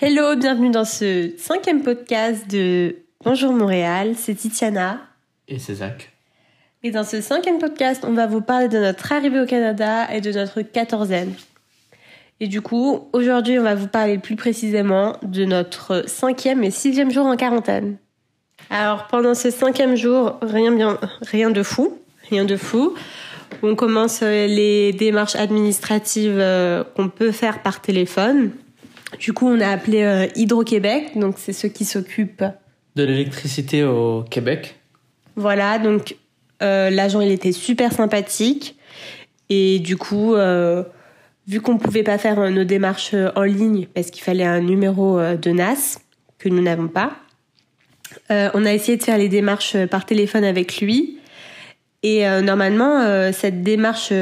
Hello, bienvenue dans ce cinquième podcast de Bonjour Montréal, c'est Titiana. Et c'est Zach. Et dans ce cinquième podcast, on va vous parler de notre arrivée au Canada et de notre quatorzaine. Et du coup, aujourd'hui, on va vous parler plus précisément de notre cinquième et sixième jour en quarantaine. Alors, pendant ce cinquième jour, rien, bien, rien de fou, rien de fou. On commence les démarches administratives euh, qu'on peut faire par téléphone. Du coup, on a appelé euh, Hydro-Québec, donc c'est ceux qui s'occupent De l'électricité au Québec. Voilà, donc euh, l'agent il était super sympathique et du coup, euh, vu qu'on pouvait pas faire nos démarches en ligne parce qu'il fallait un numéro de NAS que nous n'avons pas, on a essayé de faire les démarches par téléphone avec lui. Et normalement, cette démarche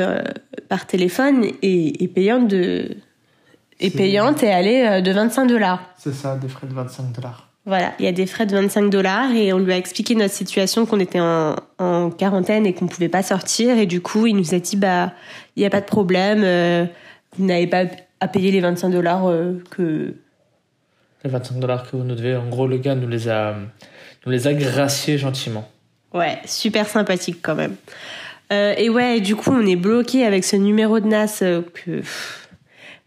par téléphone est, est payante de C'est- payante et elle est euh, de 25 dollars. C'est ça, des frais de 25 dollars. Voilà, il y a des frais de 25 dollars et on lui a expliqué notre situation, qu'on était en, en quarantaine et qu'on pouvait pas sortir. Et du coup, il nous a dit, bah, il n'y a pas de problème, euh, vous n'avez pas à payer les 25 dollars euh, que... Les 25 dollars que vous nous devez, en gros, le gars nous les a, nous les a graciés gentiment. Ouais, super sympathique quand même. Euh, et ouais, du coup, on est bloqué avec ce numéro de NAS que...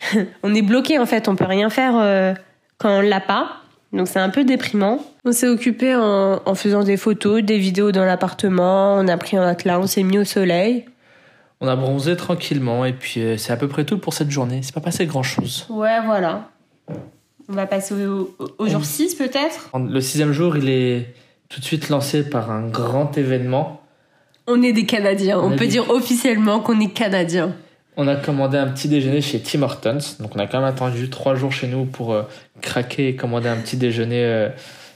on est bloqué en fait, on peut rien faire euh, quand on l'a pas. Donc c'est un peu déprimant. On s'est occupé en, en faisant des photos, des vidéos dans l'appartement, on a pris un matelas, on s'est mis au soleil. On a bronzé tranquillement et puis euh, c'est à peu près tout pour cette journée. C'est pas passé grand chose. Ouais, voilà. On va passer au, au- au jour 6 peut-être? Le sixième jour, il est tout de suite lancé par un grand événement. On est des Canadiens. On, On peut des- dire officiellement qu'on est Canadiens. On a commandé un petit déjeuner chez Tim Hortons. Donc on a quand même attendu trois jours chez nous pour euh, craquer et commander un petit déjeuner euh,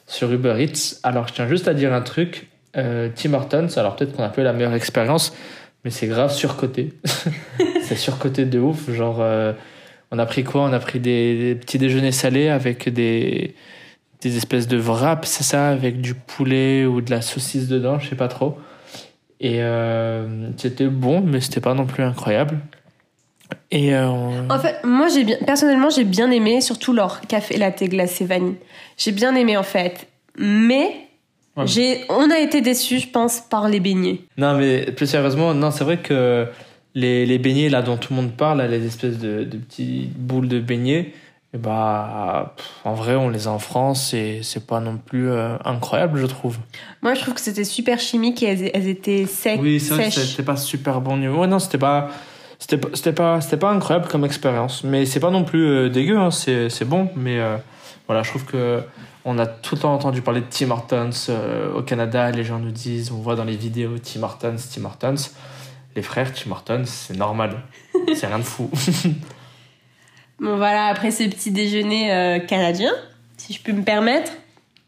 sur Uber Eats. Alors je tiens juste à dire un truc. Euh, Tim Hortons, alors peut-être qu'on a eu la meilleure expérience, mais c'est grave surcoté. c'est surcoté de ouf. Genre, on a pris quoi? On a pris des, des petits déjeuners salés avec des, des espèces de wraps, c'est ça? Avec du poulet ou de la saucisse dedans, je sais pas trop. Et c'était bon, mais c'était pas non plus incroyable. Et euh, En fait, moi, j'ai bien, personnellement, j'ai bien aimé, surtout leur café latte glacé vanille. J'ai bien aimé, en fait. Mais, Ouais. j'ai, on a été déçus, je pense, par les beignets. Non, mais plus sérieusement, non, c'est vrai que les, les beignets là dont tout le monde parle, là, les espèces de, de petites boules de beignets, eh bah, pff, en vrai, on les a en France et c'est pas non plus euh, incroyable, je trouve. Moi, je trouve que c'était super chimique et elles, elles étaient secs, Oui, c'est vrai que c'était pas super bon niveau. Ouais, non, c'était pas, c'était pas, c'était pas, c'était pas incroyable comme expérience. Mais c'est pas non plus euh, dégueu, hein, c'est, c'est bon. Mais euh, voilà, je trouve que on a tout le temps entendu parler de Tim Hortons euh, au Canada. Les gens nous disent, on voit dans les vidéos Tim Hortons, Tim Hortons. Les frères Tim Hortons, c'est normal. c'est rien de fou. Bon, voilà, après ce petit déjeuner euh, canadien, si je peux me permettre,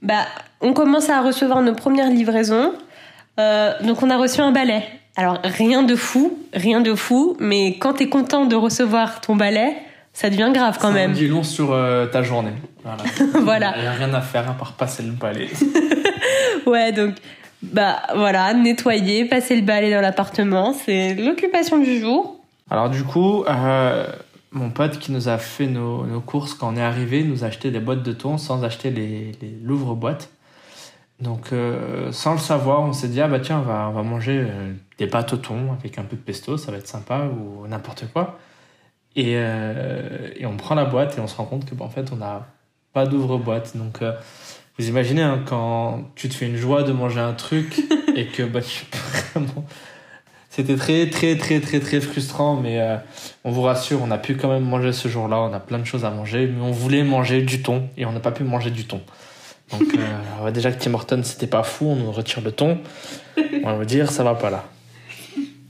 bah, on commence à recevoir nos premières livraisons. Euh, donc, on a reçu un balai. Alors, rien de fou, rien de fou, mais quand t'es content de recevoir ton balai, ça devient grave quand même. Ça dit long sur euh, ta journée. Voilà. Voilà. Il n'y a rien à faire à part passer le balai. Ouais, donc, bah voilà, nettoyer, passer le balai dans l'appartement, c'est l'occupation du jour. Alors du coup, euh, mon pote qui nous a fait nos, nos courses quand on est arrivé nous a acheté des boîtes de thon sans acheter les, les l'ouvre-boîte. Donc euh, sans le savoir, on s'est dit ah bah tiens on va, on va manger euh, des pâtes au thon avec un peu de pesto, ça va être sympa ou n'importe quoi. Et, euh, et on prend la boîte et on se rend compte que bah, en fait on n'a pas d'ouvre-boîte. Donc vous imaginez hein, quand tu te fais une joie de manger un truc et que bah tu vraiment c'était très, très, très, très, très frustrant, mais on vous rassure, on a pu quand même manger ce jour-là. On a plein de choses à manger, mais on voulait manger du thon et on n'a pas pu manger du thon. Donc, euh, déjà que Tim Hortons, c'était pas fou, on nous retire le thon. On va vous dire, ça va pas là.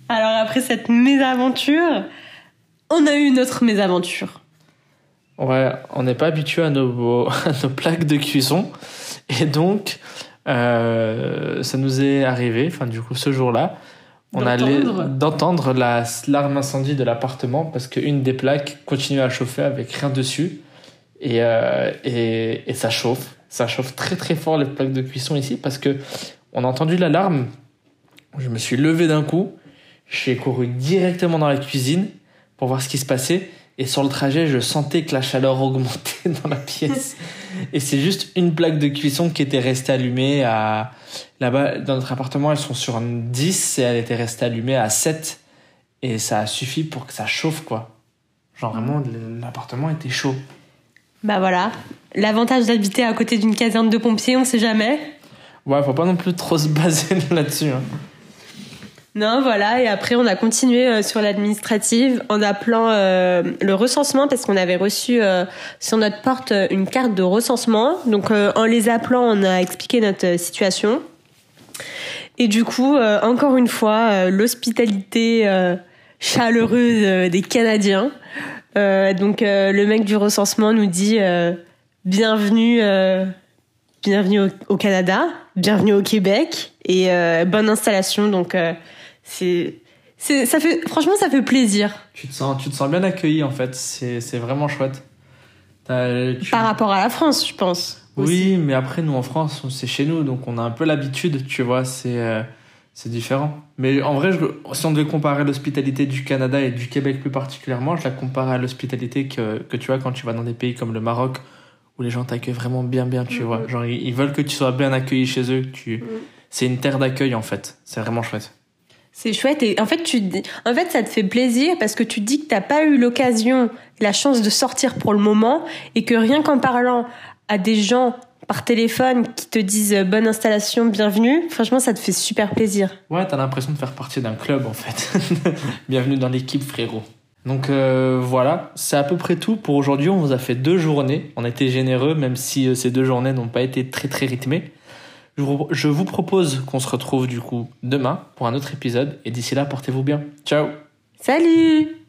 Alors, après cette mésaventure, on a eu notre mésaventure. Ouais, on n'est pas habitué à nos, à nos plaques de cuisson. Et donc, euh, ça nous est arrivé, enfin, du coup, ce jour-là, on allait D'entendre. d'entendre la l'arme incendie de l'appartement parce qu'une des plaques continuait à chauffer avec rien dessus. Et, euh, et, et ça chauffe. Ça chauffe très très fort les plaques de cuisson ici parce que on a entendu l'alarme. Je me suis levé d'un coup. J'ai couru directement dans la cuisine pour voir ce qui se passait. Et sur le trajet, je sentais que la chaleur augmentait dans la pièce. et c'est juste une plaque de cuisson qui était restée allumée à... Là-bas, dans notre appartement, elles sont sur 10 et elle était restée allumée à 7. Et ça a suffi pour que ça chauffe, quoi. Genre vraiment, l'appartement était chaud. Bah voilà. L'avantage d'habiter à côté d'une caserne de pompiers, on sait jamais. Ouais, faut pas non plus trop se baser là-dessus. Hein. Non, voilà. Et après, on a continué euh, sur l'administrative en appelant euh, le recensement parce qu'on avait reçu euh, sur notre porte une carte de recensement. Donc, en les appelant, on a expliqué notre situation. Et du coup, encore une fois, l'hospitalité chaleureuse des Canadiens. Donc, le mec du recensement nous dit bienvenue, bienvenue au, au, Canada, bienvenue au Québec et bonne installation. Donc c'est ça fait franchement ça fait plaisir. Tu te sens tu te sens bien accueilli en fait, c'est vraiment chouette. Par rapport à la France, je pense. Oui, mais après nous en France, c'est chez nous donc on a un peu l'habitude, tu vois, c'est euh, c'est différent. Mais en vrai, si on devait comparer l'hospitalité du Canada et du Québec plus particulièrement, je la compare à l'hospitalité que, que tu as quand tu vas dans des pays comme le Maroc, où les gens t'accueillent vraiment bien, bien, tu mm-hmm. vois. Genre, ils, veulent que tu sois bien accueilli chez eux. Tu... Mm. C'est une terre d'accueil, en fait. C'est vraiment chouette. C'est chouette et en fait tu en fait ça te fait plaisir parce que tu dis que t'as pas eu l'occasion, la chance de sortir pour le moment et que rien qu'en parlant à des gens par téléphone qui te disent euh, bonne installation, bienvenue, franchement ça te fait super plaisir. Ouais, t'as l'impression de faire partie d'un club en fait. bienvenue dans l'équipe frérot. Donc euh, voilà, c'est à peu près tout pour aujourd'hui. On vous a fait deux journées. On a été généreux, même si euh, ces deux journées n'ont pas été très très rythmées. Je vous propose qu'on se retrouve du coup demain pour un autre épisode et d'ici là, portez-vous bien. Ciao Salut